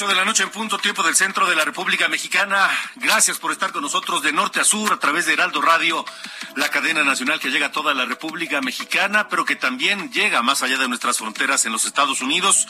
Ocho de la noche en punto tiempo del centro de la República Mexicana. Gracias por estar con nosotros de norte a sur a través de Heraldo Radio, la cadena nacional que llega a toda la República Mexicana, pero que también llega más allá de nuestras fronteras en los Estados Unidos.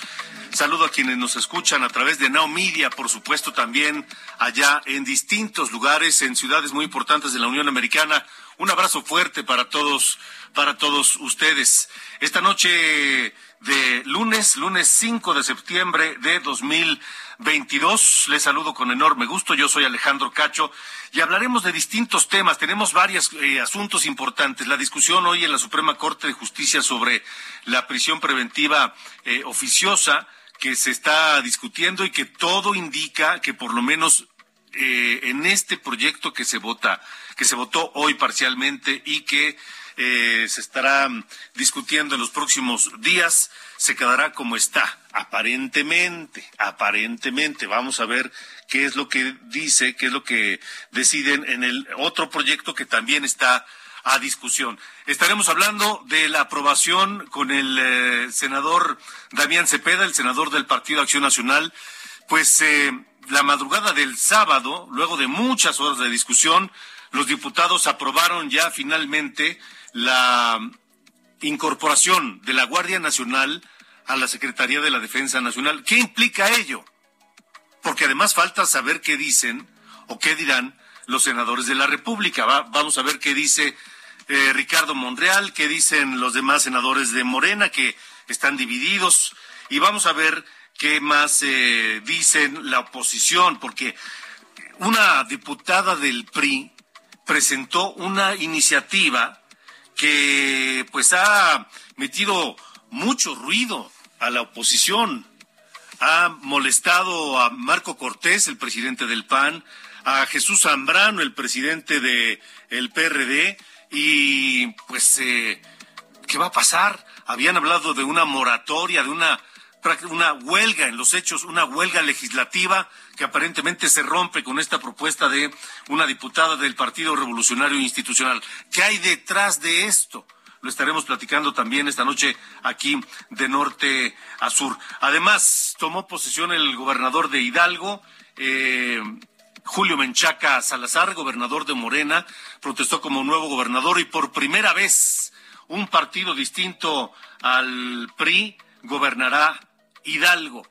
Saludo a quienes nos escuchan a través de Now Media, por supuesto también allá en distintos lugares, en ciudades muy importantes de la Unión Americana. Un abrazo fuerte para todos, para todos ustedes. Esta noche de lunes, lunes 5 de septiembre de 2022. Les saludo con enorme gusto. Yo soy Alejandro Cacho y hablaremos de distintos temas. Tenemos varios eh, asuntos importantes. La discusión hoy en la Suprema Corte de Justicia sobre la prisión preventiva eh, oficiosa que se está discutiendo y que todo indica que por lo menos eh, en este proyecto que se vota, que se votó hoy parcialmente y que eh, se estará discutiendo en los próximos días, se quedará como está, aparentemente, aparentemente. Vamos a ver qué es lo que dice, qué es lo que deciden en el otro proyecto que también está a discusión. Estaremos hablando de la aprobación con el eh, senador Damián Cepeda, el senador del Partido Acción Nacional, pues eh, la madrugada del sábado, luego de muchas horas de discusión, los diputados aprobaron ya finalmente la incorporación de la Guardia Nacional a la Secretaría de la Defensa Nacional. ¿Qué implica ello? Porque además falta saber qué dicen o qué dirán los senadores de la República. Va- vamos a ver qué dice eh, Ricardo Monreal, qué dicen los demás senadores de Morena, que están divididos, y vamos a ver qué más eh, dicen la oposición, porque una diputada del PRI presentó una iniciativa que pues ha metido mucho ruido a la oposición ha molestado a Marco Cortés, el presidente del PAN, a Jesús Zambrano, el presidente de PRD, y pues, eh, ¿qué va a pasar? Habían hablado de una moratoria, de una, una huelga en los hechos, una huelga legislativa que aparentemente se rompe con esta propuesta de una diputada del Partido Revolucionario Institucional. ¿Qué hay detrás de esto? Lo estaremos platicando también esta noche aquí de norte a sur. Además, tomó posesión el gobernador de Hidalgo, eh, Julio Menchaca Salazar, gobernador de Morena, protestó como nuevo gobernador y por primera vez un partido distinto al PRI gobernará Hidalgo.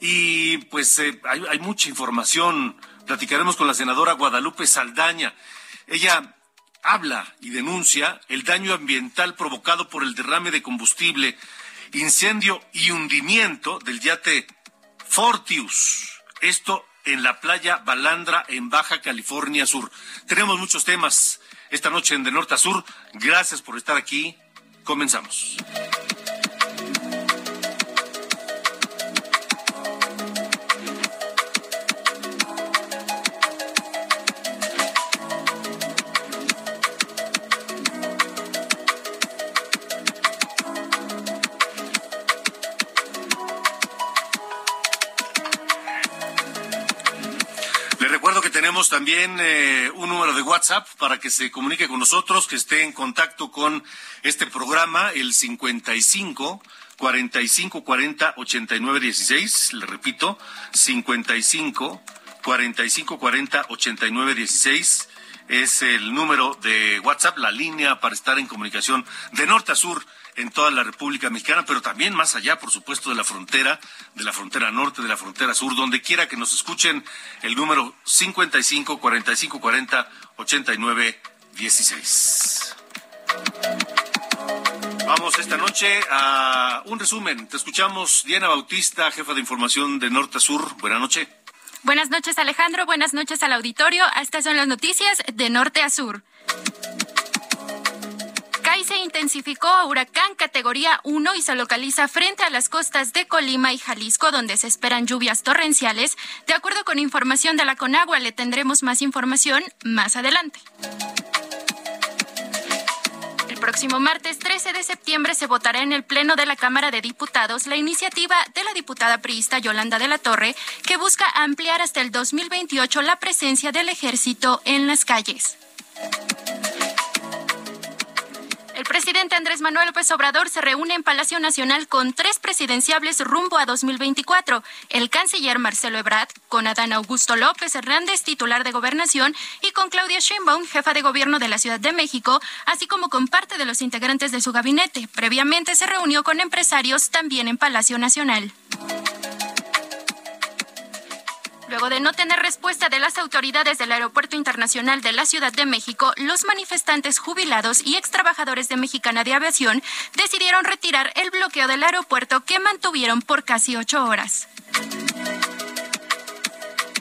Y pues eh, hay, hay mucha información. Platicaremos con la senadora Guadalupe Saldaña. Ella habla y denuncia el daño ambiental provocado por el derrame de combustible, incendio y hundimiento del yate Fortius. Esto en la playa Balandra en Baja California Sur. Tenemos muchos temas esta noche en De Norte a Sur. Gracias por estar aquí. Comenzamos. Tenemos también eh, un número de WhatsApp para que se comunique con nosotros, que esté en contacto con este programa, el 55 45 40 89 16. Le repito, 55 45 40 89 16 es el número de WhatsApp, la línea para estar en comunicación de norte a sur en toda la República Mexicana, pero también más allá, por supuesto, de la frontera, de la frontera norte, de la frontera sur, donde quiera que nos escuchen, el número 55 45 40 89 16. esta noche a un resumen. Te escuchamos, Diana Bautista, jefa de información de Norte a Sur. Buenas noches. Buenas noches, Alejandro. Buenas noches al auditorio. Estas son las noticias de Norte a Sur. Se intensificó a huracán categoría 1 y se localiza frente a las costas de Colima y Jalisco, donde se esperan lluvias torrenciales. De acuerdo con información de la Conagua, le tendremos más información más adelante. El próximo martes 13 de septiembre se votará en el Pleno de la Cámara de Diputados la iniciativa de la diputada priista Yolanda de la Torre, que busca ampliar hasta el 2028 la presencia del ejército en las calles. El presidente Andrés Manuel López Obrador se reúne en Palacio Nacional con tres presidenciables rumbo a 2024. El canciller Marcelo Ebrard, con Adán Augusto López Hernández, titular de Gobernación, y con Claudia Sheinbaum, jefa de gobierno de la Ciudad de México, así como con parte de los integrantes de su gabinete. Previamente se reunió con empresarios también en Palacio Nacional. Luego de no tener respuesta de las autoridades del Aeropuerto Internacional de la Ciudad de México, los manifestantes jubilados y extrabajadores de Mexicana de Aviación decidieron retirar el bloqueo del aeropuerto que mantuvieron por casi ocho horas.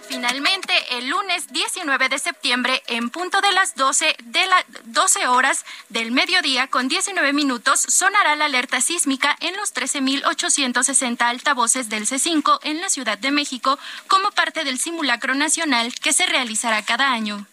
Finalmente, el lunes 19 de septiembre, en punto de las 12 de las 12 horas del mediodía con 19 minutos, sonará la alerta sísmica en los 13.860 altavoces del C5 en la Ciudad de México como parte del simulacro nacional que se realizará cada año.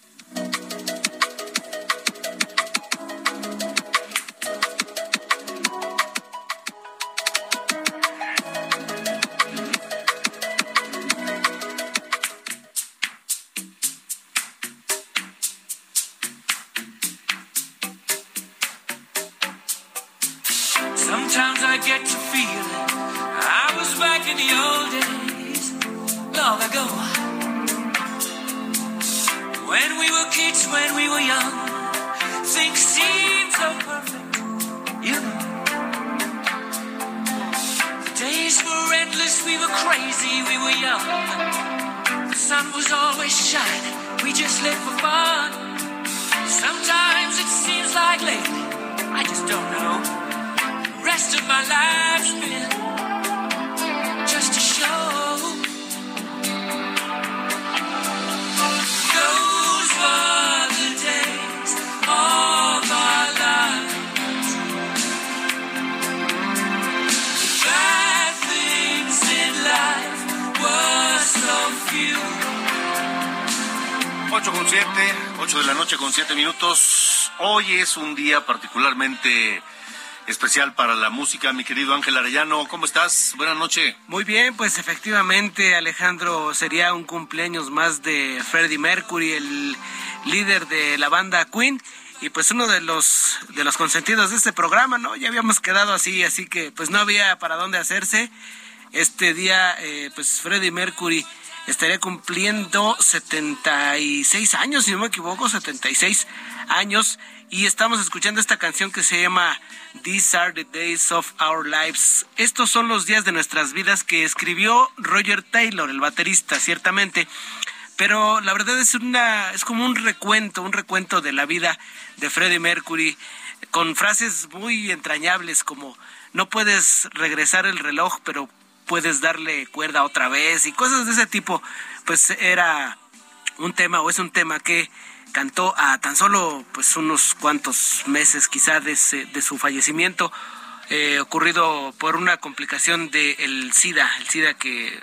Para la música. Mi querido Ángel Arellano, ¿cómo estás? Buenas noches. Muy bien, pues efectivamente, Alejandro, sería un cumpleaños más de Freddie Mercury, el líder de la banda Queen. Y pues uno de los de los consentidos de este programa, ¿no? Ya habíamos quedado así, así que pues no había para dónde hacerse. Este día, eh, pues Freddie Mercury estaría cumpliendo 76 años, si no me equivoco, 76 años. Y estamos escuchando esta canción que se llama These are the days of our lives. Estos son los días de nuestras vidas que escribió Roger Taylor, el baterista, ciertamente. Pero la verdad es una es como un recuento, un recuento de la vida de Freddie Mercury con frases muy entrañables como no puedes regresar el reloj, pero puedes darle cuerda otra vez y cosas de ese tipo. Pues era un tema o es un tema que cantó a tan solo pues unos cuantos meses quizá de, de su fallecimiento eh, ocurrido por una complicación del SIDA, el SIDA que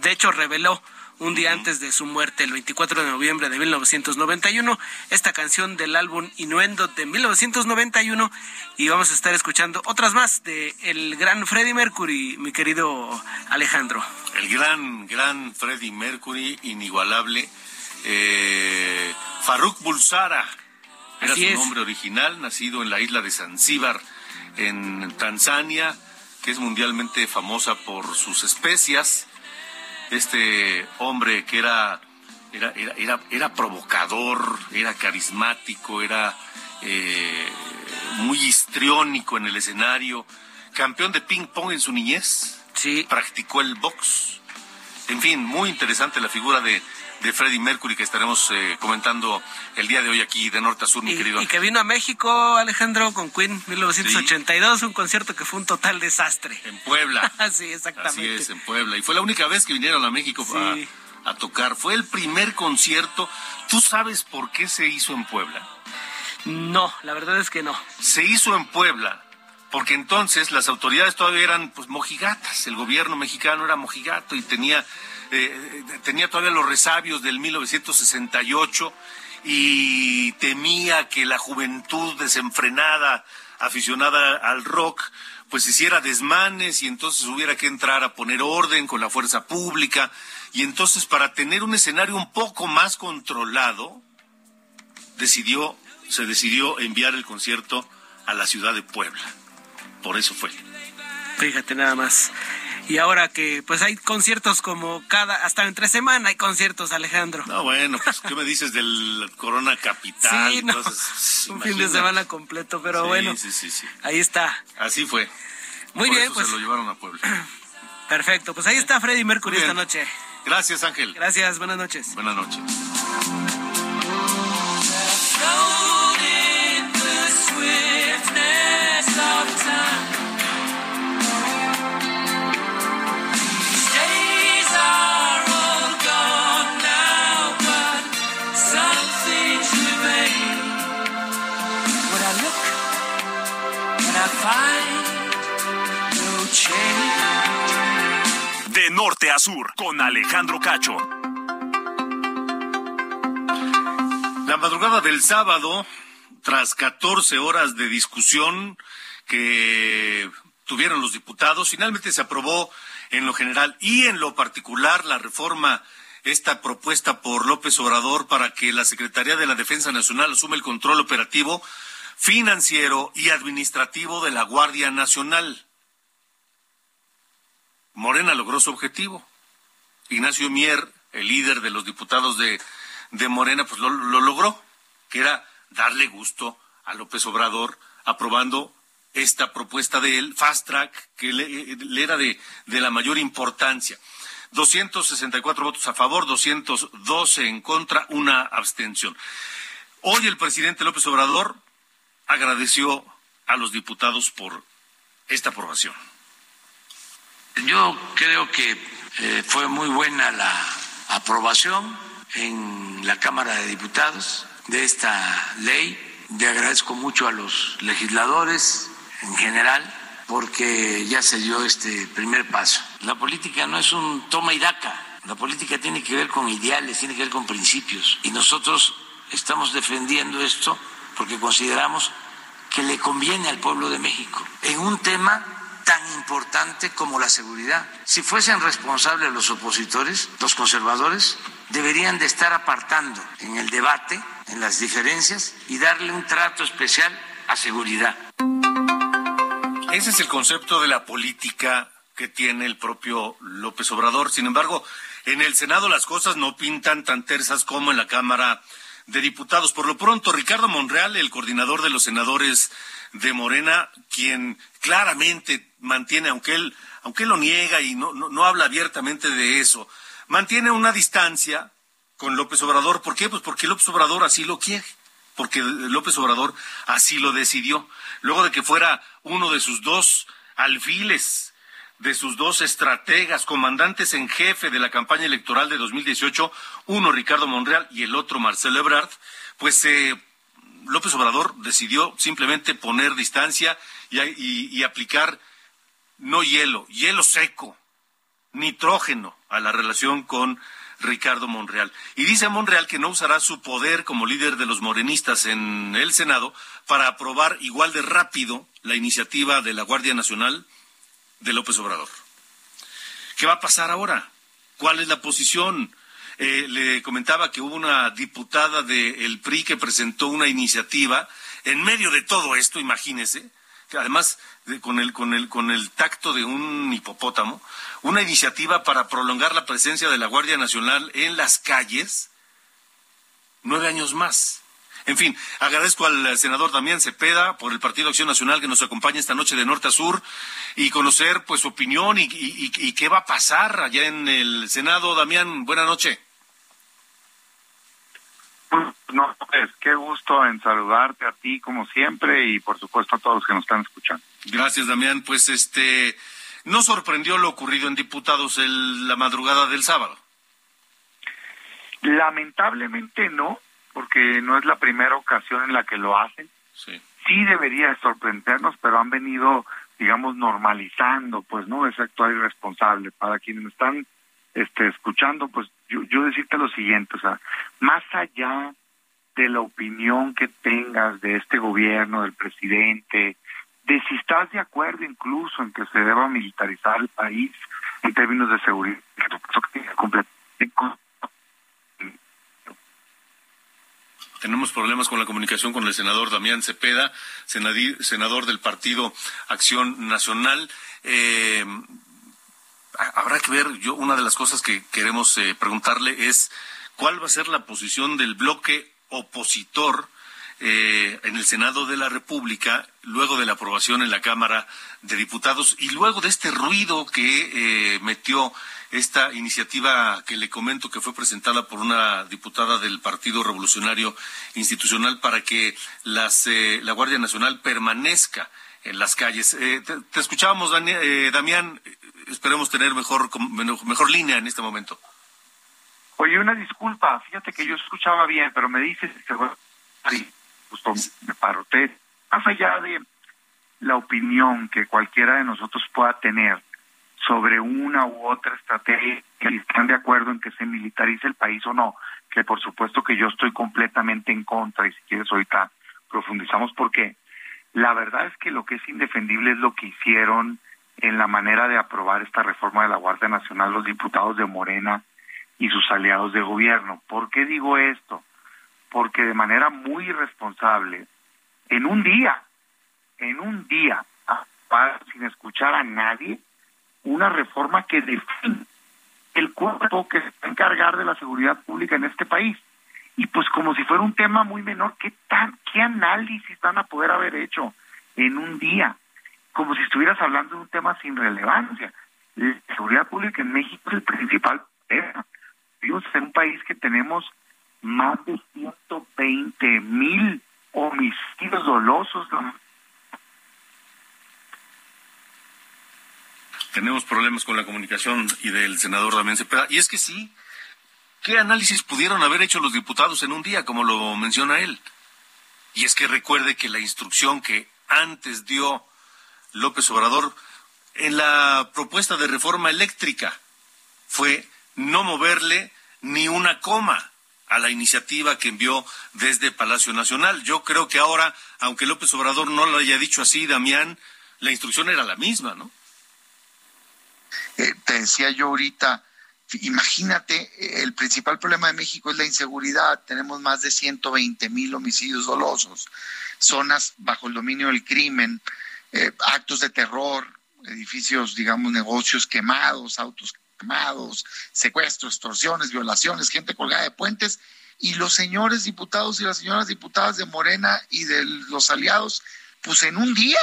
de hecho reveló un día antes de su muerte, el 24 de noviembre de 1991, esta canción del álbum Inuendo de 1991 y vamos a estar escuchando otras más de el gran Freddie Mercury, mi querido Alejandro. El gran, gran Freddie Mercury, inigualable. Eh, Faruk Bulsara era Así su es. nombre original, nacido en la isla de Zanzíbar, en Tanzania, que es mundialmente famosa por sus especias. Este hombre que era, era, era, era, era provocador, era carismático, era eh, muy histriónico en el escenario, campeón de ping pong en su niñez, Sí. practicó el box. En fin, muy interesante la figura de de Freddie Mercury que estaremos eh, comentando el día de hoy aquí de norte a sur, mi y, querido. Y que vino a México, Alejandro, con Queen 1982, un concierto que fue un total desastre. En Puebla. sí, exactamente. Así es, en Puebla. Y fue la única vez que vinieron a México Sí. a, a tocar. Fue el primer concierto. ¿Tú sabes por qué se hizo en Puebla? No, la verdad es que no. Se hizo en Puebla porque entonces las autoridades todavía eran pues mojigatas. El gobierno mexicano era mojigato y tenía, eh, tenía todavía los resabios del 1968 y temía que la juventud desenfrenada, aficionada al rock, pues hiciera desmanes y entonces hubiera que entrar a poner orden con la fuerza pública. Y entonces para tener un escenario un poco más controlado, decidió, se decidió enviar el concierto a la ciudad de Puebla. Por eso fue. Fíjate nada más. Y ahora que pues hay conciertos como cada, hasta entre semana hay conciertos, Alejandro. No, bueno, pues, ¿qué me dices del Corona Capital? Sí, no, Entonces, un fin de semana completo, pero Sí, bueno, Sí, sí, sí. ahí está. Así fue. Muy Por bien, eso pues Se lo llevaron a Puebla. perfecto. Pues ahí está Freddy Mercury esta noche. Gracias, Ángel. Gracias, buenas noches. Buenas noches. Of time. De norte a sur, con Alejandro Cacho. La madrugada del sábado, tras 14 horas de discusión que tuvieron los diputados, finalmente se aprobó en lo general y en lo particular la reforma, esta propuesta por López Obrador para que la Secretaría de la Defensa Nacional asuma el control operativo, financiero y administrativo de la Guardia Nacional. Morena logró su objetivo. Ignacio Mier, el líder de los diputados de, de Morena, pues lo, lo logró, que era darle gusto a López Obrador aprobando esta propuesta de él, Fast Track, que le, le era de, de la mayor importancia. 264 votos a favor, 212 en contra, una abstención. Hoy el presidente López Obrador agradeció a los diputados por esta aprobación. Yo creo que eh, fue muy buena la aprobación en la Cámara de Diputados de esta ley. Le agradezco mucho a los legisladores en general porque ya se dio este primer paso. La política no es un toma y daca. La política tiene que ver con ideales, tiene que ver con principios. Y nosotros estamos defendiendo esto porque consideramos que le conviene al pueblo de México en un tema tan importante como la seguridad. Si fuesen responsables los opositores, los conservadores, deberían de estar apartando en el debate, en las diferencias y darle un trato especial a seguridad. Ese es el concepto de la política que tiene el propio López Obrador. Sin embargo, en el Senado las cosas no pintan tan tersas como en la Cámara de Diputados. Por lo pronto, Ricardo Monreal, el coordinador de los senadores de Morena, quien claramente mantiene, aunque él, aunque él lo niega y no, no, no habla abiertamente de eso, mantiene una distancia con López Obrador. ¿Por qué? Pues porque López Obrador así lo quiere, porque López Obrador así lo decidió. Luego de que fuera uno de sus dos alfiles, de sus dos estrategas, comandantes en jefe de la campaña electoral de 2018, uno Ricardo Monreal y el otro Marcelo Ebrard, pues eh, López Obrador decidió simplemente poner distancia y, y, y aplicar no hielo, hielo seco, nitrógeno a la relación con Ricardo Monreal. Y dice Monreal que no usará su poder como líder de los morenistas en el Senado para aprobar igual de rápido la iniciativa de la Guardia Nacional de López Obrador. ¿Qué va a pasar ahora? ¿Cuál es la posición? Eh, le comentaba que hubo una diputada del PRI que presentó una iniciativa en medio de todo esto, imagínese, que además de, con, el, con, el, con el tacto de un hipopótamo, una iniciativa para prolongar la presencia de la Guardia Nacional en las calles nueve años más. En fin, agradezco al senador Damián Cepeda por el Partido Acción Nacional que nos acompaña esta noche de norte a sur y conocer pues su opinión y, y, y qué va a pasar allá en el Senado. Damián, buena noche. No, pues qué gusto en saludarte a ti como siempre y por supuesto a todos los que nos están escuchando. Gracias, Damián. Pues este, ¿no sorprendió lo ocurrido en diputados el, la madrugada del sábado? Lamentablemente no, porque no es la primera ocasión en la que lo hacen. Sí. Sí debería sorprendernos, pero han venido, digamos, normalizando, pues, ¿no? Ese actuar irresponsable. Para quienes me están este, escuchando, pues yo, yo decirte lo siguiente, o sea, más allá de la opinión que tengas de este gobierno, del presidente, de si estás de acuerdo incluso en que se deba militarizar el país en términos de seguridad, Tenemos problemas con la comunicación con el senador Damián Cepeda, senador del Partido Acción Nacional. Eh, habrá que ver, yo una de las cosas que queremos eh, preguntarle es cuál va a ser la posición del bloque opositor eh, en el Senado de la República, luego de la aprobación en la Cámara de Diputados y luego de este ruido que eh, metió esta iniciativa que le comento que fue presentada por una diputada del Partido Revolucionario Institucional para que las, eh, la Guardia Nacional permanezca en las calles. te, te, escuchábamos, Damián, esperemos tener mejor, mejor línea en este momento. Oye, una disculpa, fíjate que yo escuchaba bien, pero me dices que justo me paroté. Más allá de la opinión que cualquiera de nosotros pueda tener sobre una u otra estrategia, que están de acuerdo en que se militarice el país o no, que por supuesto que yo estoy completamente en contra y si quieres ahorita profundizamos porque la verdad es que lo que es indefendible es lo que hicieron en la manera de aprobar esta reforma de la Guardia Nacional los diputados de Morena y sus aliados de gobierno. ¿Por qué digo esto? Porque de manera muy irresponsable, en un día, en un día, sin escuchar a nadie, una reforma que define el cuerpo que se va a encargar de la seguridad pública en este país. Y pues como si fuera un tema muy menor, ¿qué, tan, qué análisis van a poder haber hecho en un día? Como si estuvieras hablando de un tema sin relevancia. La seguridad pública en México es el principal tema. Vivimos en un país que tenemos más de 120 mil homicidios dolosos. Tenemos problemas con la comunicación y del senador Damián Cepeda. Y es que sí, ¿qué análisis pudieron haber hecho los diputados en un día, como lo menciona él? Y es que recuerde que la instrucción que antes dio López Obrador en la propuesta de reforma eléctrica fue no moverle ni una coma a la iniciativa que envió desde Palacio Nacional. Yo creo que ahora, aunque López Obrador no lo haya dicho así, Damián, la instrucción era la misma, ¿no? Eh, te decía yo ahorita, imagínate, el principal problema de México es la inseguridad. Tenemos más de 120 mil homicidios dolosos, zonas bajo el dominio del crimen, eh, actos de terror, edificios, digamos, negocios quemados, autos quemados, secuestros, extorsiones, violaciones, gente colgada de puentes. Y los señores diputados y las señoras diputadas de Morena y de los aliados, pues en un día,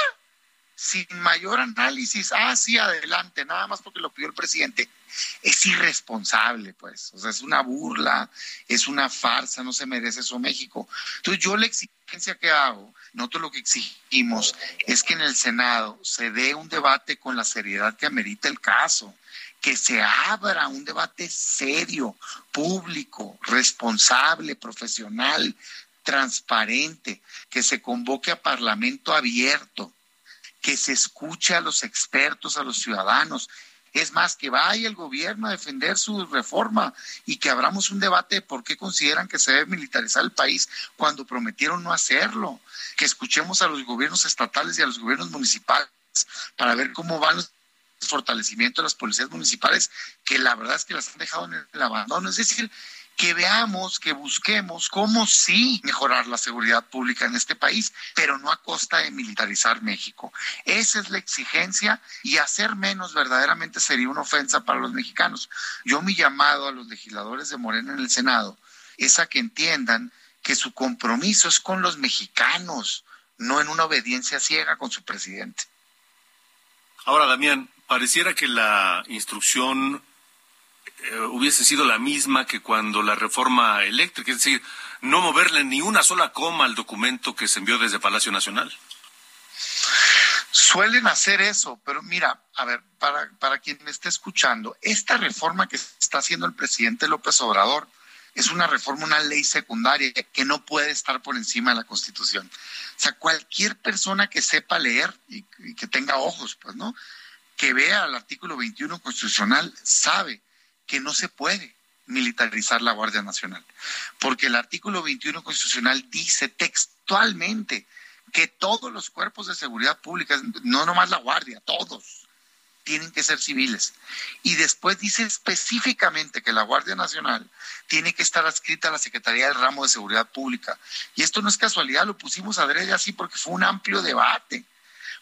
sin mayor análisis, hacia adelante, nada más porque lo pidió el presidente. Es irresponsable, pues. O sea, es una burla, es una farsa, no se merece eso México. Entonces, yo la exigencia que hago, nosotros lo que exigimos es que en el Senado se dé un debate con la seriedad que amerita el caso que se abra un debate serio, público, responsable, profesional, transparente, que se convoque a parlamento abierto, que se escuche a los expertos, a los ciudadanos. Es más, que vaya el gobierno a defender su reforma y que abramos un debate de por qué consideran que se debe militarizar el país cuando prometieron no hacerlo. Que escuchemos a los gobiernos estatales y a los gobiernos municipales para ver cómo van los fortalecimiento de las policías municipales, que la verdad es que las han dejado en el abandono. Es decir, que veamos, que busquemos cómo sí mejorar la seguridad pública en este país, pero no a costa de militarizar México. Esa es la exigencia y hacer menos verdaderamente sería una ofensa para los mexicanos. Yo mi llamado a los legisladores de Morena en el Senado es a que entiendan que su compromiso es con los mexicanos, no en una obediencia ciega con su presidente. Ahora, Damián, pareciera que la instrucción eh, hubiese sido la misma que cuando la reforma eléctrica, es decir, no moverle ni una sola coma al documento que se envió desde Palacio Nacional. Suelen hacer eso, pero mira, a ver, para, para quien me esté escuchando, esta reforma que está haciendo el presidente López Obrador es una reforma, una ley secundaria que no puede estar por encima de la Constitución. O sea, cualquier persona que sepa leer y, que tenga ojos, pues, ¿no? Que vea el artículo 21 constitucional sabe que no se puede militarizar la Guardia Nacional, porque el artículo 21 constitucional dice textualmente que todos los cuerpos de seguridad pública, no nomás la Guardia, todos, tienen que ser civiles. Y después dice específicamente que la Guardia Nacional tiene que estar adscrita a la Secretaría del Ramo de Seguridad Pública. Y esto no es casualidad, lo pusimos a adrede así porque fue un amplio debate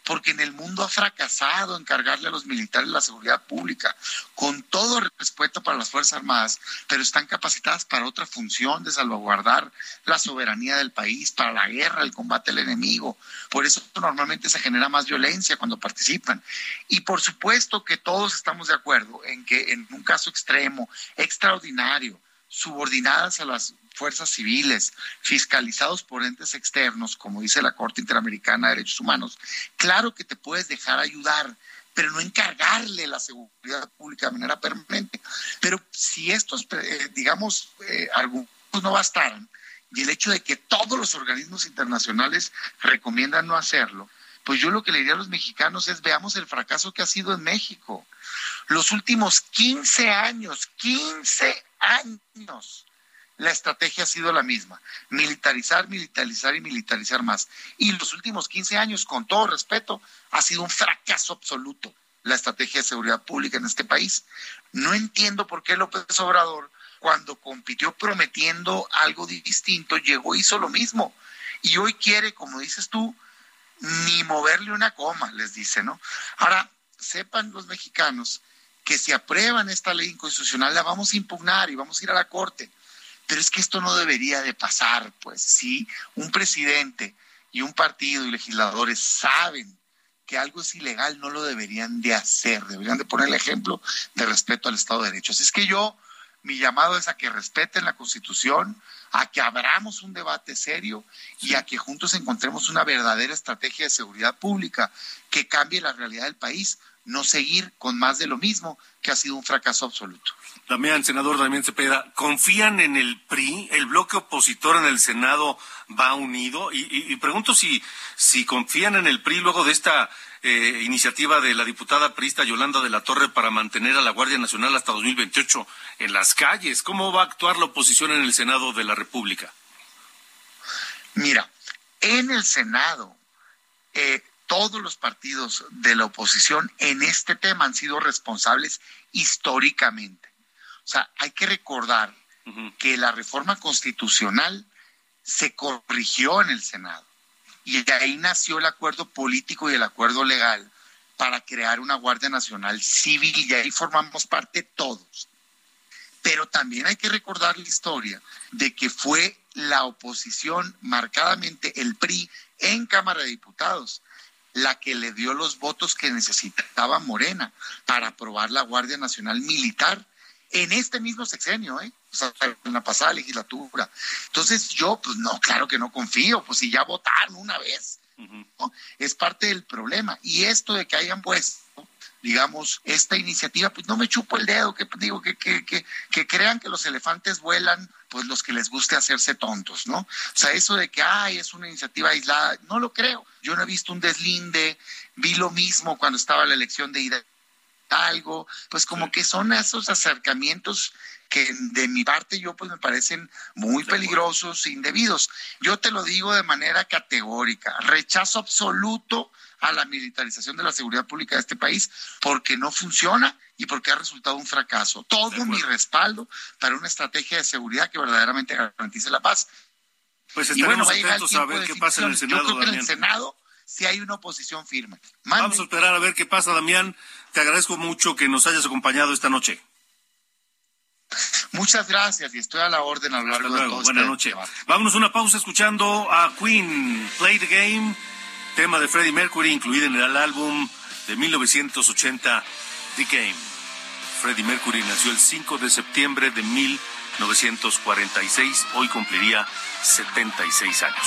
porque en el mundo ha fracasado en cargarle a los militares la seguridad pública, con todo respeto para las Fuerzas Armadas, pero están capacitadas para otra función de salvaguardar la soberanía del país, para la guerra, el combate al enemigo. Por eso normalmente se genera más violencia cuando participan. Y por supuesto que todos estamos de acuerdo en que en un caso extremo, extraordinario, subordinadas a las fuerzas civiles, fiscalizados por entes externos, como dice la Corte Interamericana de Derechos Humanos, claro que te puedes dejar ayudar, pero no encargarle la seguridad pública de manera permanente. Pero si estos, eh, digamos, eh, argumentos no bastaran, y el hecho de que todos los organismos internacionales recomiendan no hacerlo, pues yo lo que le diría a los mexicanos es veamos el fracaso que ha sido en México. Los últimos 15 años, 15 años, la estrategia ha sido la misma, militarizar, militarizar y militarizar más. Y los últimos 15 años, con todo respeto, ha sido un fracaso absoluto la estrategia de seguridad pública en este país. No entiendo por qué López Obrador, cuando compitió prometiendo algo distinto, llegó y hizo lo mismo. Y hoy quiere, como dices tú, ni moverle una coma, les dice, ¿no? Ahora, sepan los mexicanos que si aprueban esta ley inconstitucional la vamos a impugnar y vamos a ir a la Corte pero es que esto no debería de pasar, pues si un presidente y un partido y legisladores saben que algo es ilegal, no lo deberían de hacer, deberían de poner el ejemplo de respeto al Estado de Derecho. Así es que yo, mi llamado es a que respeten la Constitución, a que abramos un debate serio y a que juntos encontremos una verdadera estrategia de seguridad pública que cambie la realidad del país, no seguir con más de lo mismo, que ha sido un fracaso absoluto. Damián, senador Damián Cepeda, ¿confían en el PRI? ¿El bloque opositor en el Senado va unido? Y, pregunto si, si confían en el PRI luego de esta eh, iniciativa de la diputada priista Yolanda de la Torre para mantener a la Guardia Nacional hasta 2028 en las calles. ¿Cómo va a actuar la oposición en el Senado de la República? Mira, en el Senado, eh, todos los partidos de la oposición en este tema han sido responsables históricamente. O sea, hay que recordar que la reforma constitucional se corrigió en el Senado y de ahí nació el acuerdo político y el acuerdo legal para crear una Guardia Nacional Civil y ahí formamos parte todos. Pero también hay que recordar la historia de que fue la oposición, marcadamente el PRI, en Cámara de Diputados, la que le dio los votos que necesitaba Morena para aprobar la Guardia Nacional Militar en este mismo sexenio, ¿eh? En la pasada legislatura. Entonces yo, pues no, claro que no confío, pues si ya votaron una vez, es parte del problema. Y esto de que hayan puesto digamos, esta iniciativa, pues no me chupo el dedo, que digo, que, que, que, que, crean que los elefantes vuelan, pues los que les guste hacerse tontos, ¿no? O sea, eso de que, ay, es una iniciativa aislada, no lo creo. Yo no he visto un deslinde, vi lo mismo cuando estaba la elección de Hidalgo, pues como que son esos acercamientos que de mi parte yo pues me parecen muy peligrosos, indebidos. Yo te lo digo de manera categórica, rechazo absoluto a la militarización de la seguridad pública de este país porque no funciona y porque ha resultado un fracaso. Todo mi respaldo para una estrategia de seguridad que verdaderamente garantice la paz. Pues estaremos atentos a ver qué pasa en el Senado. Yo creo que en el Senado sí hay una oposición firme. Vamos a esperar a ver qué pasa, Damián. Te agradezco mucho que nos hayas acompañado esta noche. Muchas gracias y estoy a la orden a lo largo de todo Buenas este noches. Vámonos a una pausa escuchando a Queen, Play the Game tema de Freddie Mercury incluido en el álbum de 1980 The Game. Freddie Mercury nació el 5 de septiembre de 1946. Hoy cumpliría 76 años.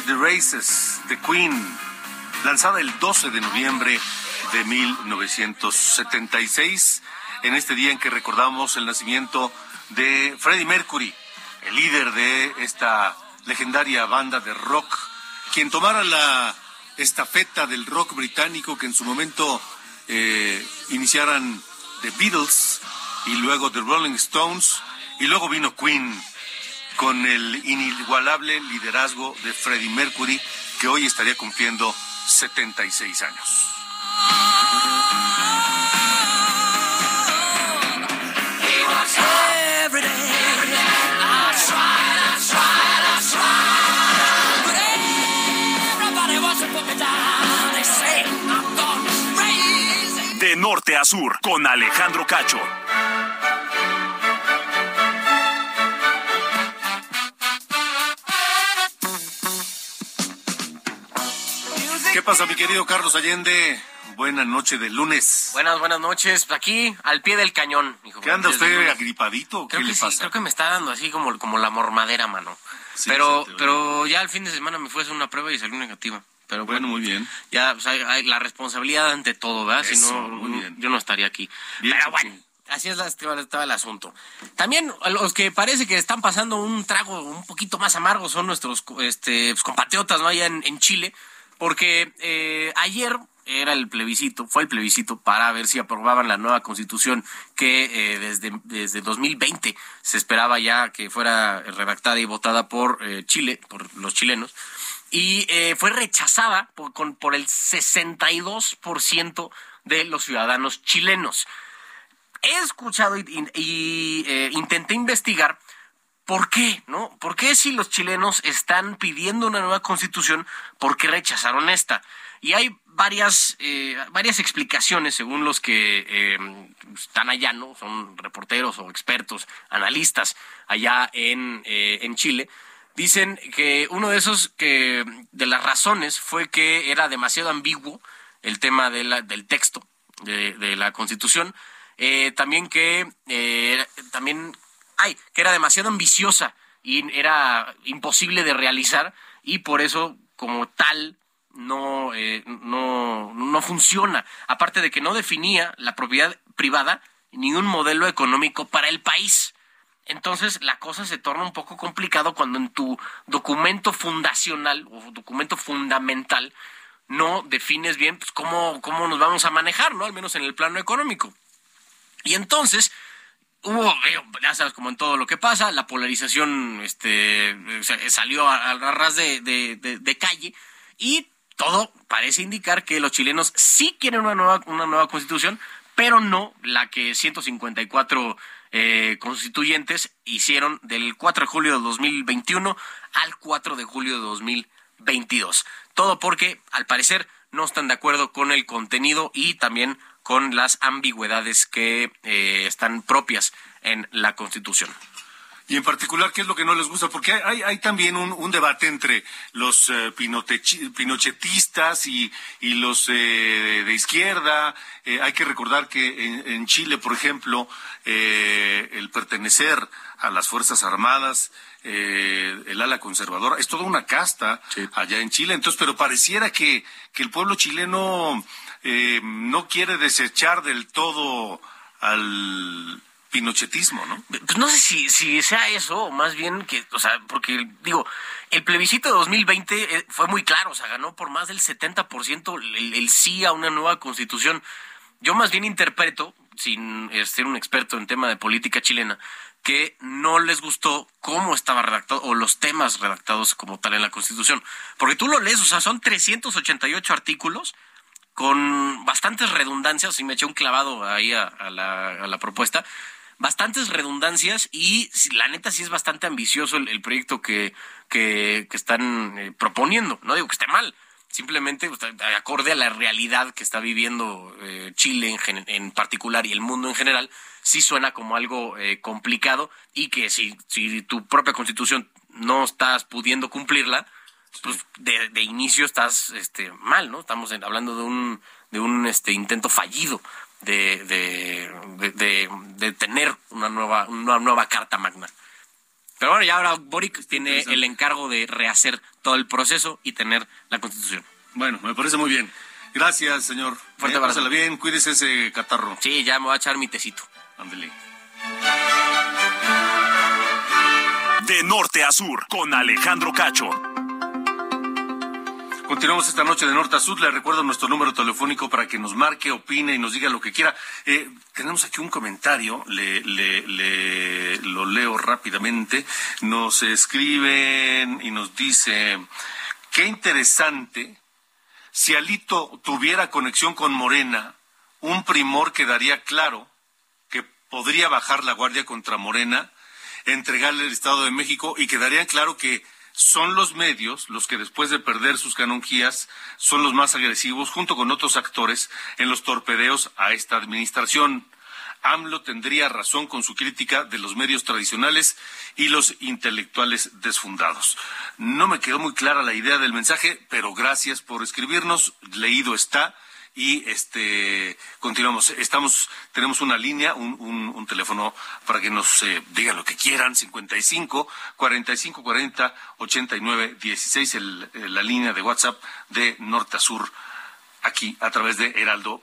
The Races de Queen, lanzada el 12 de noviembre de 1976, en este día en que recordamos el nacimiento de Freddie Mercury, el líder de esta legendaria banda de rock, quien tomara la estafeta del rock británico que en su momento eh, iniciaran The Beatles y luego The Rolling Stones y luego vino Queen con el inigualable liderazgo de Freddie Mercury, que hoy estaría cumpliendo 76 años. De norte a sur, con Alejandro Cacho. ¿Qué pasa, mi querido Carlos Allende? Buena noche de lunes. Buenas, buenas noches. Aquí, al pie del cañón, hijo. ¿Qué anda usted agripadito? ¿Qué Creo le que sí, pasa? creo que me está dando así como, como la mormadera, mano. Sí, pero, sí, pero ya el fin de semana me fue a hacer una prueba y salió negativa. Pero Bueno, bueno, muy bien. ya pues, hay la responsabilidad ante todo, ¿verdad? Si no, muy bien. yo no estaría aquí. Bien, pero bueno, así es la, estaba, el asunto. También a los que parece que están pasando un trago un poquito más amargo son nuestros este, pues, compatriotas, ¿no? Allá en, en Chile, porque eh, ayer era el plebiscito, fue el plebiscito para ver si aprobaban la nueva constitución que eh, desde, desde 2020 se esperaba ya que fuera redactada y votada por eh, Chile, por los chilenos, y eh, fue rechazada por, con, por el 62% de los ciudadanos chilenos. He escuchado y, y- intenté investigar por qué, ¿no? ¿Por qué si los chilenos están pidiendo una nueva constitución, por qué rechazaron esta? Y hay varias, eh, varias explicaciones según los que eh, están allá, ¿no? Son reporteros o expertos, analistas allá en, eh, en Chile. Dicen que uno de esos que de las razones fue que era demasiado ambiguo el tema de del texto de, de la Constitución. Eh, también que también que era demasiado ambiciosa y era imposible de realizar y por eso como tal no, eh, no, no funciona. Aparte de que no definía la propiedad privada ni un modelo económico para el país. Entonces la cosa se torna un poco complicado cuando en tu documento fundacional o documento fundamental no defines bien pues, cómo, cómo nos vamos a manejar, ¿no? Al menos en el plano económico. Y entonces hubo, ya sabes, como en todo lo que pasa, la polarización este, salió a, ras de, de, calle y todo parece indicar que los chilenos sí quieren una nueva, una nueva constitución, pero no la que 154 eh, constituyentes hicieron del 4 de julio de 2021 al 4 de julio de 2022. Todo porque, al parecer, no están de acuerdo con el contenido y también con las ambigüedades que eh, están propias en la Constitución. Y en particular, ¿qué es lo que no les gusta? Porque hay, hay también un, debate entre los eh, pinochetistas y, y los eh, de izquierda. Eh, hay que recordar que en, Chile, por ejemplo, el pertenecer a las Fuerzas Armadas, el ala conservadora, es toda una casta allá en Chile. Entonces, pero pareciera que, que el pueblo chileno no quiere desechar del todo al pinochetismo, ¿no? Pues no sé si, sea eso, o más bien que, o sea, porque digo, el plebiscito de 2020 eh, fue muy claro, o sea, ganó por más del 70% el, el sí a una nueva constitución. Yo más bien interpreto, sin ser un experto en tema de política chilena, que no les gustó cómo estaba redactado o los temas redactados como tal en la Constitución. Porque tú lo lees, o sea, son 388 artículos con bastantes redundancias, y me eché un clavado ahí a, la, a la propuesta, bastantes redundancias y la neta sí es bastante ambicioso el, proyecto que, que, están eh, proponiendo. No digo que esté mal, simplemente pues, acorde a la realidad que está viviendo eh, Chile en, en, particular y el mundo en general, sí suena como algo eh, complicado y que si, si tu propia constitución no estás pudiendo cumplirla, pues de, de inicio estás este, mal, ¿no? Estamos hablando de un, de un este, intento fallido de, de, de, tener una nueva, una nueva carta magna. Pero bueno, ya ahora Boric tiene el encargo de rehacer todo el proceso y tener la constitución. Bueno, me parece muy bien. Gracias, señor. Fuerte abrazo. bien, cuídese ese catarro. Sí, ya me voy a echar mi tecito. Ándele. De norte a sur, con Alejandro Cacho. Continuamos esta noche de norte a sur. Le recuerdo nuestro número telefónico para que nos marque, opine y nos diga lo que quiera. Eh, tenemos aquí un comentario, le, le, lo leo rápidamente. Nos escriben y nos dice, qué interesante, si Alito tuviera conexión con Morena, un primor quedaría claro que podría bajar la guardia contra Morena, entregarle el Estado de México y quedaría claro que son los medios los que después de perder sus canonjías son los más agresivos junto con otros actores en los torpedeos a esta administración. AMLO tendría razón con su crítica de los medios tradicionales y los intelectuales desfundados. No me quedó muy clara la idea del mensaje, pero gracias por escribirnos. Leído está y este continuamos. Estamos tenemos una línea un, un, teléfono para que nos eh, digan lo que quieran 55 45 40 89 16 el, la línea de WhatsApp de norte a sur aquí a través de Heraldo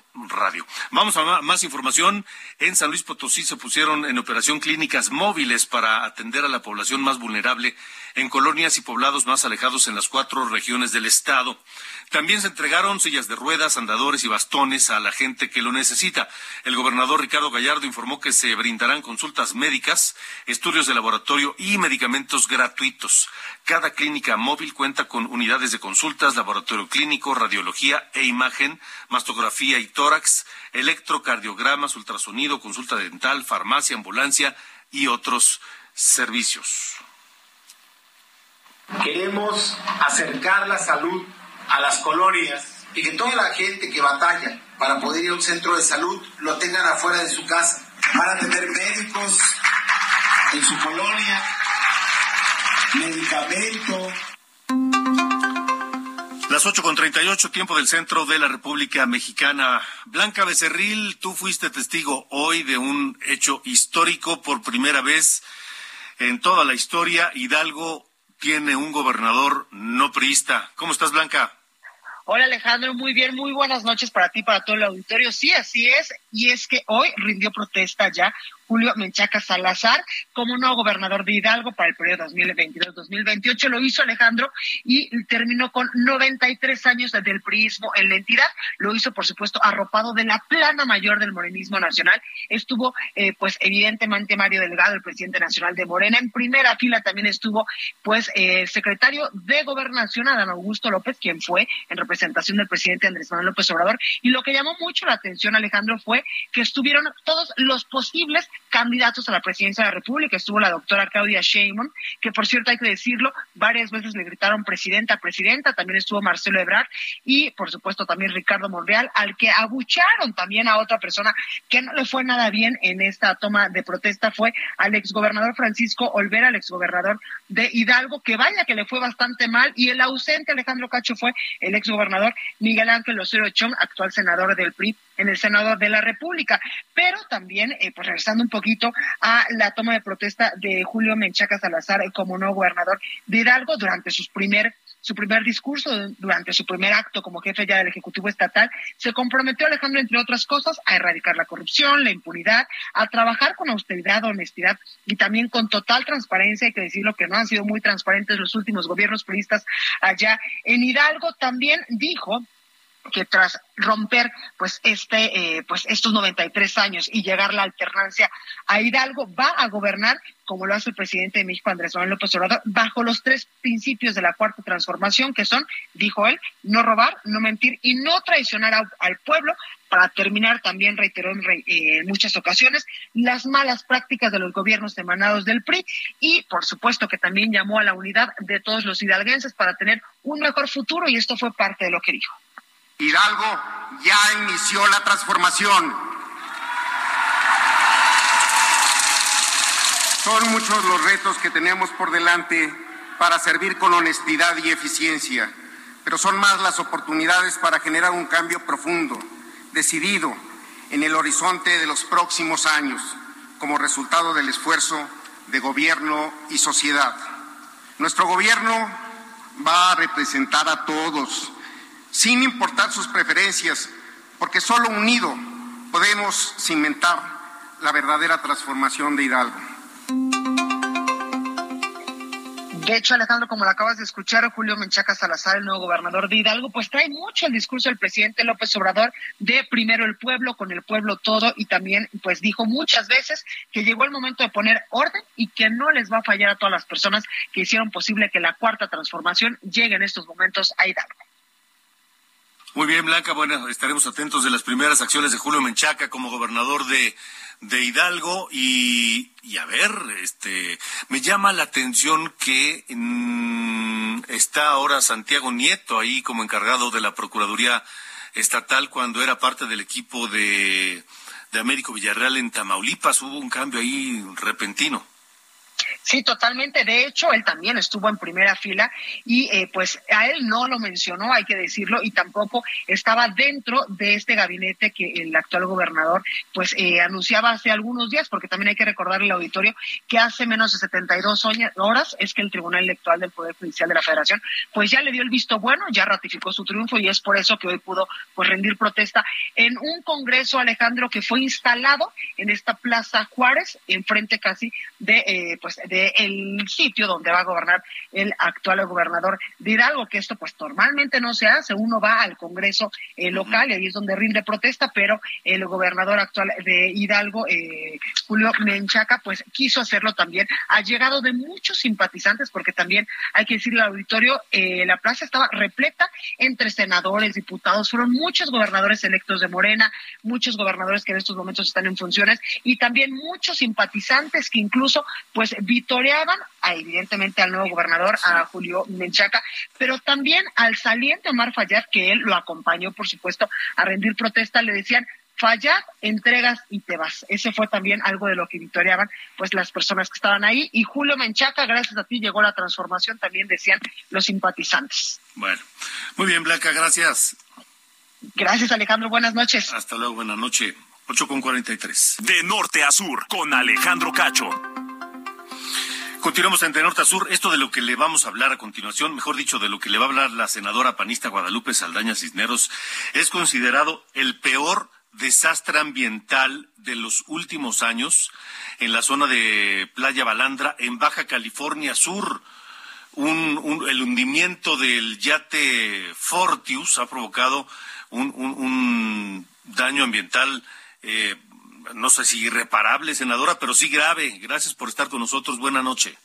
Vamos a más información. En San Luis Potosí se pusieron en operación clínicas móviles para atender a la población más vulnerable en colonias y poblados más alejados en las cuatro regiones del estado. También se entregaron sillas de ruedas, andadores y bastones a la gente que lo necesita. El gobernador Ricardo Gallardo informó que se brindarán consultas médicas, estudios de laboratorio y medicamentos gratuitos. Cada clínica móvil cuenta con unidades de consultas, laboratorio clínico, radiología e imagen, mastografía y tórax, electrocardiogramas, ultrasonido, consulta dental, farmacia, ambulancia y otros servicios. Queremos acercar la salud a las colonias y que toda la gente que batalla para poder ir a un centro de salud lo tengan afuera de su casa. Van a tener médicos en su colonia, medicamento. Las ocho con ocho, tiempo del centro de la República Mexicana. Blanca Becerril, tú fuiste testigo hoy de un hecho histórico por primera vez en toda la historia. Hidalgo tiene un gobernador no priista. ¿Cómo estás, Blanca? Hola Alejandro, muy bien, muy buenas noches para ti, para todo el auditorio. Sí, así es, y es que hoy rindió protesta ya Julio Menchaca Salazar como nuevo gobernador de Hidalgo para el periodo 2022-2028. Lo hizo Alejandro y terminó con 93 años del priismo en la entidad. Lo hizo, por supuesto, arropado de la plana mayor del morenismo nacional. Estuvo, eh, pues, evidentemente Mario Delgado, el presidente nacional de Morena. En primera fila también estuvo, pues, el secretario de Gobernación, Adán Augusto López, quien fue en representación del presidente Andrés Manuel López Obrador. Y lo que llamó mucho la atención, Alejandro, fue que estuvieron todos los posibles candidatos a la presidencia de la República. Estuvo la doctora Claudia Sheinbaum, que por cierto hay que decirlo, varias veces le gritaron presidenta, presidenta. También estuvo Marcelo Ebrard y por supuesto también Ricardo Monreal, al que abucharon también a otra persona que no le fue nada bien en esta toma de protesta fue al exgobernador Francisco Olvera, al exgobernador de Hidalgo, que vaya que le fue bastante mal y el ausente Alejandro Cacho fue el exgobernador Miguel Ángel Osorio Chong, actual senador del PRI en el Senado de la República. Pero también, eh, pues regresando un poquito a la toma de protesta de Julio Menchaca Salazar como nuevo gobernador de Hidalgo durante sus primer su primer discurso, durante su primer acto como jefe ya del Ejecutivo Estatal, se comprometió Alejandro, entre otras cosas, a erradicar la corrupción, la impunidad, a trabajar con austeridad, honestidad y también con total transparencia. Hay que decirlo que no han sido muy transparentes los últimos gobiernos periodistas allá en Hidalgo. También dijo que tras romper pues este eh, pues estos 93 años y llegar la alternancia a Hidalgo va a gobernar como lo hace el presidente de México Andrés Manuel López Obrador bajo los tres principios de la cuarta transformación que son dijo él no robar no mentir y no traicionar al pueblo para terminar también reiteró en, en muchas ocasiones las malas prácticas de los gobiernos emanados del PRI y por supuesto que también llamó a la unidad de todos los hidalguenses para tener un mejor futuro y esto fue parte de lo que dijo. Hidalgo ya inició la transformación. Son muchos los retos que tenemos por delante para servir con honestidad y eficiencia, pero son más las oportunidades para generar un cambio profundo, decidido, en el horizonte de los próximos años, como resultado del esfuerzo de gobierno y sociedad. Nuestro gobierno va a representar a todos sin importar sus preferencias, porque solo unido podemos cimentar la verdadera transformación de Hidalgo. De hecho, Alejandro, como lo acabas de escuchar, Julio Menchaca Salazar, el nuevo gobernador de Hidalgo, pues trae mucho el discurso del presidente López Obrador de primero el pueblo, con el pueblo todo, y también pues dijo muchas veces que llegó el momento de poner orden y que no les va a fallar a todas las personas que hicieron posible que la cuarta transformación llegue en estos momentos a Hidalgo. Muy bien, Blanca. Bueno, estaremos atentos de las primeras acciones de Julio Menchaca como gobernador de, de Hidalgo y, y, a ver, este, me llama la atención que mm, está ahora Santiago Nieto ahí como encargado de la Procuraduría Estatal cuando era parte del equipo de, de Américo Villarreal en Tamaulipas. Hubo un cambio ahí repentino. Sí, totalmente. De hecho, él también estuvo en primera fila y eh, pues a él no lo mencionó, hay que decirlo, y tampoco estaba dentro de este gabinete que el actual gobernador pues eh, anunciaba hace algunos días, porque también hay que recordar al auditorio que hace menos de 72 horas es que el Tribunal Electoral del Poder Judicial de la Federación pues ya le dio el visto bueno, ya ratificó su triunfo y es por eso que hoy pudo pues rendir protesta en un congreso, Alejandro, que fue instalado en esta Plaza Juárez, enfrente casi de eh, pues de el sitio donde va a gobernar el actual gobernador de Hidalgo, que esto pues normalmente no se hace, uno va al Congreso eh, local y ahí es donde rinde protesta, pero el gobernador actual de Hidalgo, eh, Julio Menchaca, pues quiso hacerlo también, ha llegado de muchos simpatizantes, porque también hay que decirle al auditorio, eh, la plaza estaba repleta entre senadores, diputados, fueron muchos gobernadores electos de Morena, muchos gobernadores que en estos momentos están en funciones y también muchos simpatizantes que incluso pues vitoreaban a, evidentemente al nuevo gobernador, a Julio Menchaca, pero también al saliente Omar Fayad, que él lo acompañó, por supuesto, a rendir protesta, le decían, Fayad, entregas y te vas. Ese fue también algo de lo que vitoreaban pues las personas que estaban ahí. Y Julio Menchaca, gracias a ti llegó la transformación, también decían los simpatizantes. Bueno, muy bien, Blanca, gracias. Gracias, Alejandro. Buenas noches. Hasta luego, buenas noches. 8 con 43. De norte a sur, con Alejandro Cacho. Continuamos en Norte a Sur. Esto de lo que le vamos a hablar a continuación, mejor dicho, de lo que le va a hablar la senadora panista Guadalupe Saldaña Cisneros, es considerado el peor desastre ambiental de los últimos años en la zona de Playa Balandra, en Baja California Sur. el hundimiento del yate Fortius ha provocado un, daño ambiental eh, no sé si irreparable, senadora, pero sí grave. Gracias por estar con nosotros. Buena noche.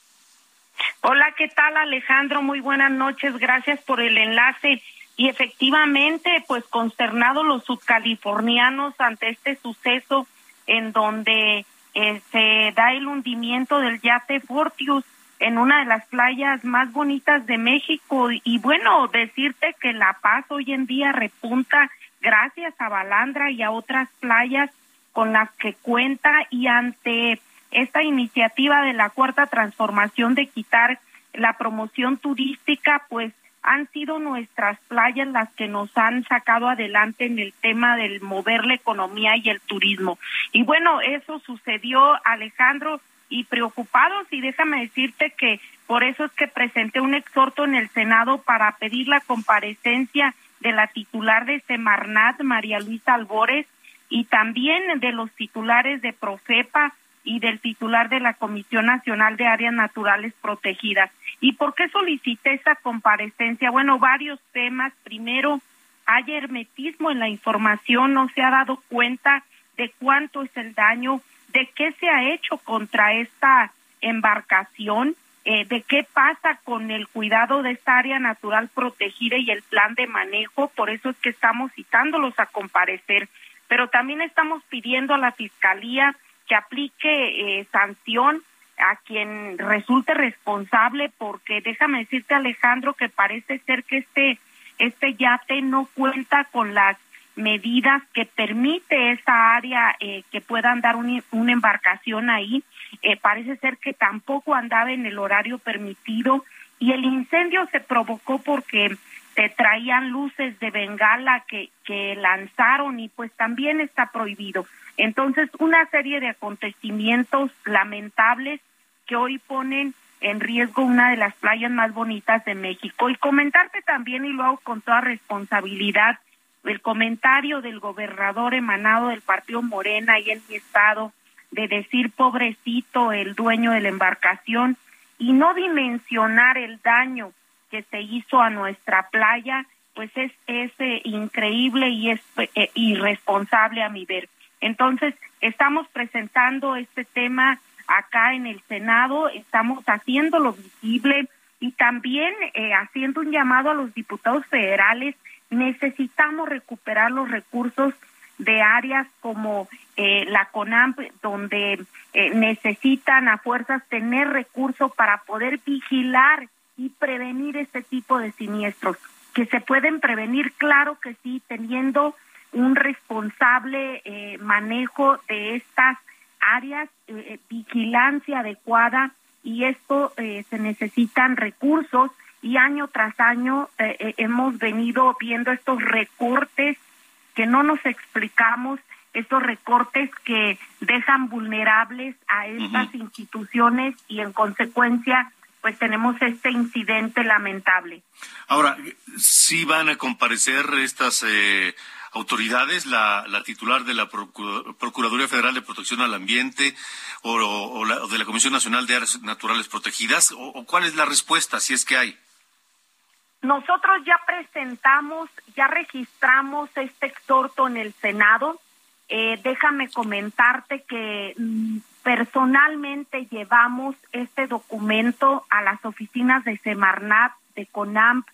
Hola, ¿qué tal Alejandro? Muy buenas noches. Gracias por el enlace. Y efectivamente, pues consternados los subcalifornianos ante este suceso en donde eh, se da el hundimiento del yate Fortius en una de las playas más bonitas de México. Y bueno, decirte que La Paz hoy en día repunta gracias a Balandra y a otras playas con las que cuenta y ante esta iniciativa de la cuarta transformación de quitar la promoción turística, pues han sido nuestras playas las que nos han sacado adelante en el tema del mover la economía y el turismo. Y bueno, eso sucedió, Alejandro, y preocupados, y déjame decirte que por eso es que presenté un exhorto en el Senado para pedir la comparecencia de la titular de Semarnat, María Luisa Albores, y también de los titulares de Profepa y del titular de la Comisión Nacional de Áreas Naturales Protegidas. ¿Y por qué solicité esa comparecencia? Bueno, varios temas. Primero, hay hermetismo en la información, no se ha dado cuenta de cuánto es el daño, de qué se ha hecho contra esta embarcación, eh, de qué pasa con el cuidado de esta área natural protegida y el plan de manejo. Por eso es que estamos citándolos a comparecer pero también estamos pidiendo a la Fiscalía que aplique eh, sanción a quien resulte responsable porque déjame decirte Alejandro que parece ser que este este yate no cuenta con las medidas que permite esa área eh, que pueda andar una embarcación ahí. Eh, parece ser que tampoco andaba en el horario permitido y el incendio se provocó porque te traían luces de bengala que, que lanzaron y pues también está prohibido. Entonces, una serie de acontecimientos lamentables que hoy ponen en riesgo una de las playas más bonitas de México. Y comentarte también, y lo hago con toda responsabilidad, el comentario del gobernador emanado del partido Morena y en mi estado, de decir pobrecito el dueño de la embarcación y no dimensionar el daño que se hizo a nuestra playa, pues es, es eh, increíble y es eh, irresponsable a mi ver. Entonces, estamos presentando este tema acá en el Senado, estamos haciéndolo visible y también eh, haciendo un llamado a los diputados federales. Necesitamos recuperar los recursos de áreas como la CONAMP, donde necesitan a fuerzas tener recursos para poder vigilar y prevenir este tipo de siniestros. Que se pueden prevenir, claro que sí, teniendo un responsable eh, manejo de estas áreas, eh, eh, vigilancia adecuada y esto se necesitan recursos y año tras año hemos venido viendo estos recortes que no nos explicamos, estos recortes que dejan vulnerables a estas instituciones y en consecuencia pues tenemos este incidente lamentable. Ahora, ¿sí van a comparecer estas eh, autoridades, la, titular de la Procuraduría Federal de Protección al Ambiente o, de la Comisión Nacional de Áreas Naturales Protegidas? O, cuál es la respuesta, si es que hay? Nosotros ya presentamos, ya registramos este exhorto en el Senado. Eh, déjame comentarte que mm, Personalmente llevamos este documento a las oficinas de Semarnat, de CONAMP,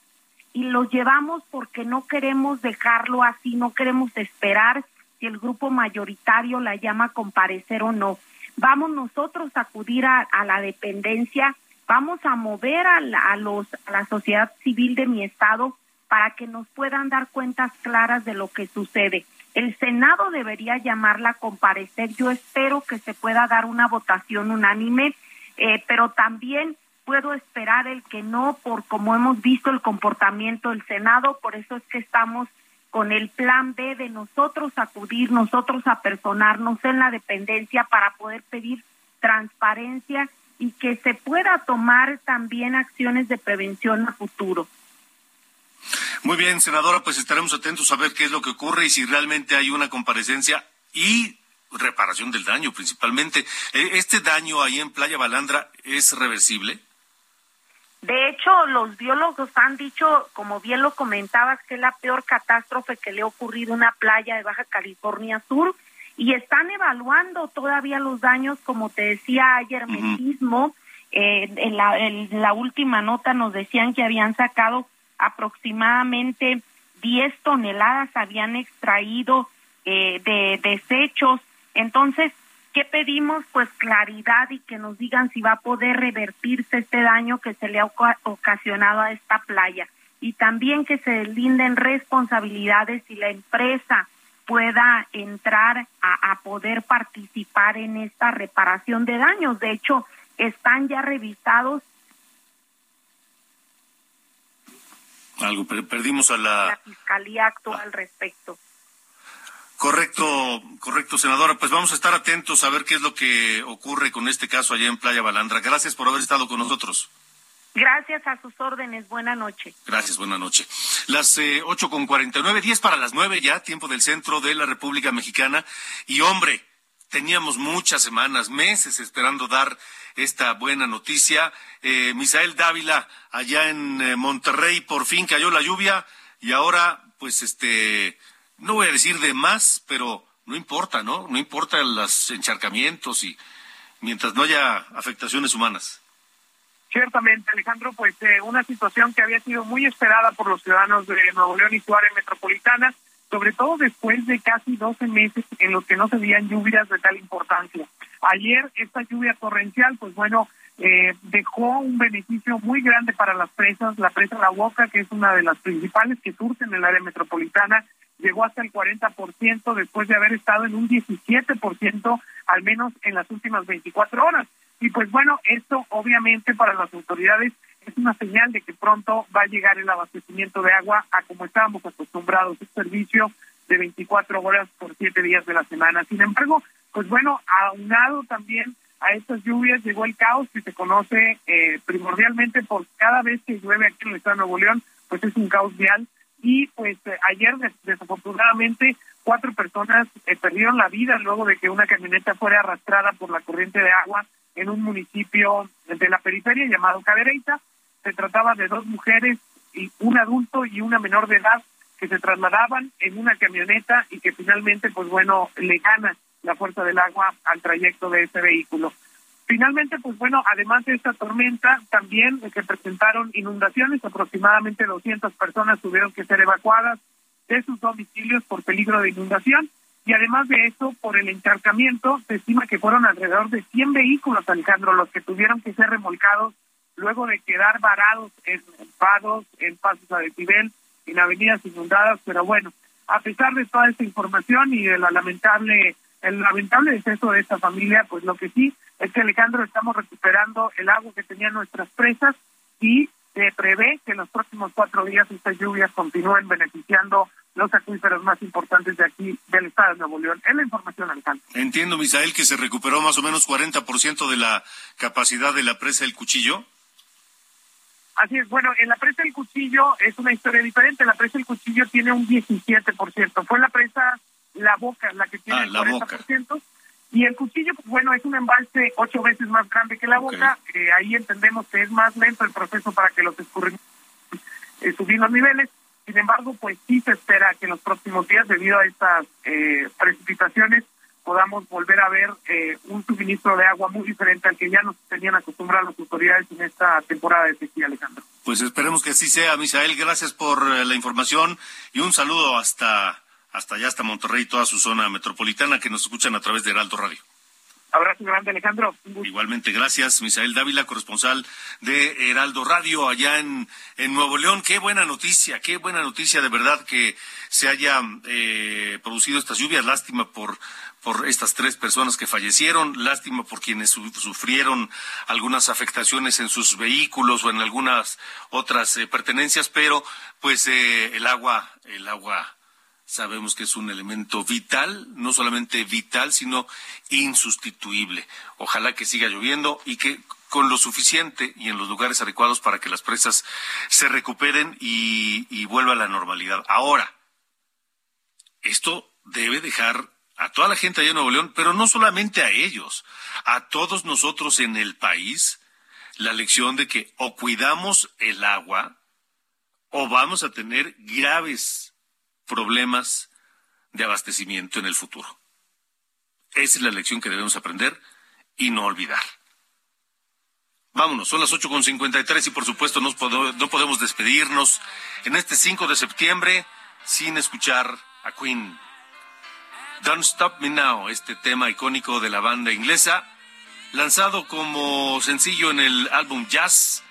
y lo llevamos porque no queremos dejarlo así, no queremos esperar si el grupo mayoritario la llama a comparecer o no. Vamos nosotros a acudir a, la dependencia, vamos a mover a los, a la sociedad civil de mi estado para que nos puedan dar cuentas claras de lo que sucede. El Senado debería llamarla a comparecer. Yo espero que se pueda dar una votación unánime, eh, pero también puedo esperar el que no, por como hemos visto el comportamiento del Senado, por eso es que estamos con el plan B de nosotros acudir, nosotros a personarnos en la dependencia para poder pedir transparencia y que se pueda tomar también acciones de prevención a futuro. Muy bien, senadora, pues estaremos atentos a ver qué es lo que ocurre y si realmente hay una comparecencia y reparación del daño principalmente. Eh, ¿Este daño ahí en Playa Balandra es reversible? De hecho, los biólogos han dicho, como bien lo comentabas, que es la peor catástrofe que le ha ocurrido a una playa de Baja California Sur y están evaluando todavía los daños, como te decía ayer. Eh, en, la, en la última nota nos decían que habían sacado aproximadamente 10 toneladas, habían extraído eh, de desechos. Entonces, ¿Qué pedimos? Pues claridad y que nos digan si va a poder revertirse este daño que se le ha ocasionado a esta playa. Y también que se deslinden responsabilidades y la empresa pueda entrar a, poder participar en esta reparación de daños. De hecho, están ya revisados. Algo, perdimos a la... La Fiscalía actúa al respecto. Correcto, correcto, senadora. Pues vamos a estar atentos a ver qué es lo que ocurre con este caso allá en Playa Balandra. Gracias por haber estado con nosotros. Gracias a sus órdenes. Buena noche. Gracias, buena noche. Las eh, ocho con cuarenta y nueve, diez para las nueve ya, tiempo del centro de la República Mexicana. Y hombre, teníamos muchas semanas, meses esperando dar esta buena noticia. Eh, Misael Dávila, allá en eh, Monterrey, por fin cayó la lluvia y ahora, pues este no voy a decir de más, pero no importa, ¿no? No importa los encharcamientos y mientras no haya afectaciones humanas. Ciertamente, Alejandro, pues eh, una situación que había sido muy esperada por los ciudadanos de Nuevo León y su área metropolitana, sobre todo después de casi 12 meses en los que no se veían lluvias de tal importancia. Ayer esta lluvia torrencial, pues bueno, eh, dejó un beneficio muy grande para las presas, la presa La Boca, que es una de las principales que surgen en el área metropolitana, llegó hasta el 40% después de haber estado en un 17% al menos en las últimas 24 horas. Y pues bueno, esto obviamente para las autoridades es una señal de que pronto va a llegar el abastecimiento de agua a como estábamos acostumbrados, un servicio de 24 horas por 7 días de la semana. Sin embargo, pues bueno, aunado también a estas lluvias llegó el caos que se conoce eh, primordialmente por cada vez que llueve aquí en el estado de Nuevo León, pues es un caos vial y pues eh, ayer desafortunadamente cuatro personas eh, perdieron la vida luego de que una camioneta fuera arrastrada por la corriente de agua en un municipio de la periferia llamado Cadereyta. Se trataba de dos mujeres y un adulto y una menor de edad que se trasladaban en una camioneta y que finalmente pues bueno le gana la fuerza del agua al trayecto de ese vehículo. Finalmente, pues bueno, además de esta tormenta, también se presentaron inundaciones, aproximadamente 200 personas tuvieron que ser evacuadas de sus domicilios por peligro de inundación y además de eso, por el encharcamiento, se estima que fueron alrededor de 100 vehículos, Alejandro, los que tuvieron que ser remolcados luego de quedar varados en pados, en pasos a desnivel, en avenidas inundadas, pero bueno, a pesar de toda esta información y de la lamentable el lamentable deceso de esta familia, pues lo que sí es que Alejandro estamos recuperando el agua que tenían nuestras presas y se prevé que en los próximos cuatro días estas lluvias continúen beneficiando los acuíferos más importantes de aquí del estado de Nuevo León. Es la información, Alejandro. Entiendo, Misael, que se recuperó más o menos 40% de la capacidad de la presa del Cuchillo. Así es, bueno, en la presa del Cuchillo es una historia diferente. La presa del Cuchillo tiene un 17%. Fue la presa La Boca la que tiene ah, el 40%. Y el cuchillo, pues bueno, es un embalse ocho veces más grande que la boca. ahí entendemos que es más lento el proceso para que los escurrimientos eh, subir los niveles. Sin embargo, pues sí se espera que en los próximos días, debido a estas eh, precipitaciones, podamos volver a ver eh, un suministro de agua muy diferente al que ya nos tenían acostumbrados las autoridades en esta temporada de sequía, Alejandro. Pues esperemos que así sea, Misael. Gracias por la información y un saludo hasta hasta allá, hasta Monterrey, toda su zona metropolitana que nos escuchan a través de Heraldo Radio. Abrazo grande, Alejandro. Igualmente, gracias, Misael Dávila, corresponsal de Heraldo Radio allá en, en Nuevo León. Qué buena noticia, qué buena noticia de verdad que se haya eh, producido estas lluvias. Lástima por, por estas tres personas que fallecieron, lástima por quienes sufrieron algunas afectaciones en sus vehículos o en algunas otras eh, pertenencias, pero pues eh, el agua, el agua sabemos que es un elemento vital, no solamente vital, sino insustituible. Ojalá que siga lloviendo y que con lo suficiente y en los lugares adecuados para que las presas se recuperen y, y vuelva a la normalidad. Ahora, esto debe dejar a toda la gente allá en Nuevo León, pero no solamente a ellos, a todos nosotros en el país, la lección de que o cuidamos el agua o vamos a tener graves problemas de abastecimiento en el futuro. Esa es la lección que debemos aprender y no olvidar. Vámonos, son las 8.53 y por supuesto no podemos despedirnos en este 5 de septiembre sin escuchar a Queen. Don't Stop Me Now, este tema icónico de la banda inglesa, lanzado como sencillo en el álbum Jazz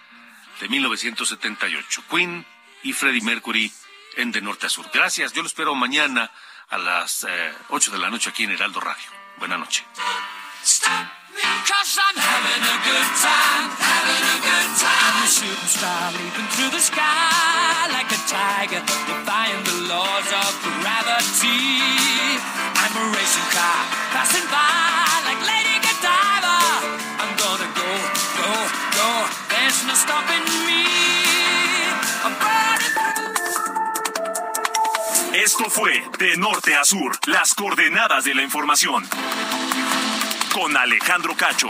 de 1978. Queen y Freddie Mercury en De Norte a Sur. Gracias, yo lo espero mañana a las eh, 8 de la noche aquí en Heraldo Radio. Buenas noches. I'm having a good time, having a good time. Through the sky like a tiger, defying the laws of gravity. I'm a racing car passing by like Lady Godiva. I'm gonna go, go, go. There's no stopping me. I'm burning Esto fue De Norte a Sur, las coordenadas de la información. Con Alejandro Cacho.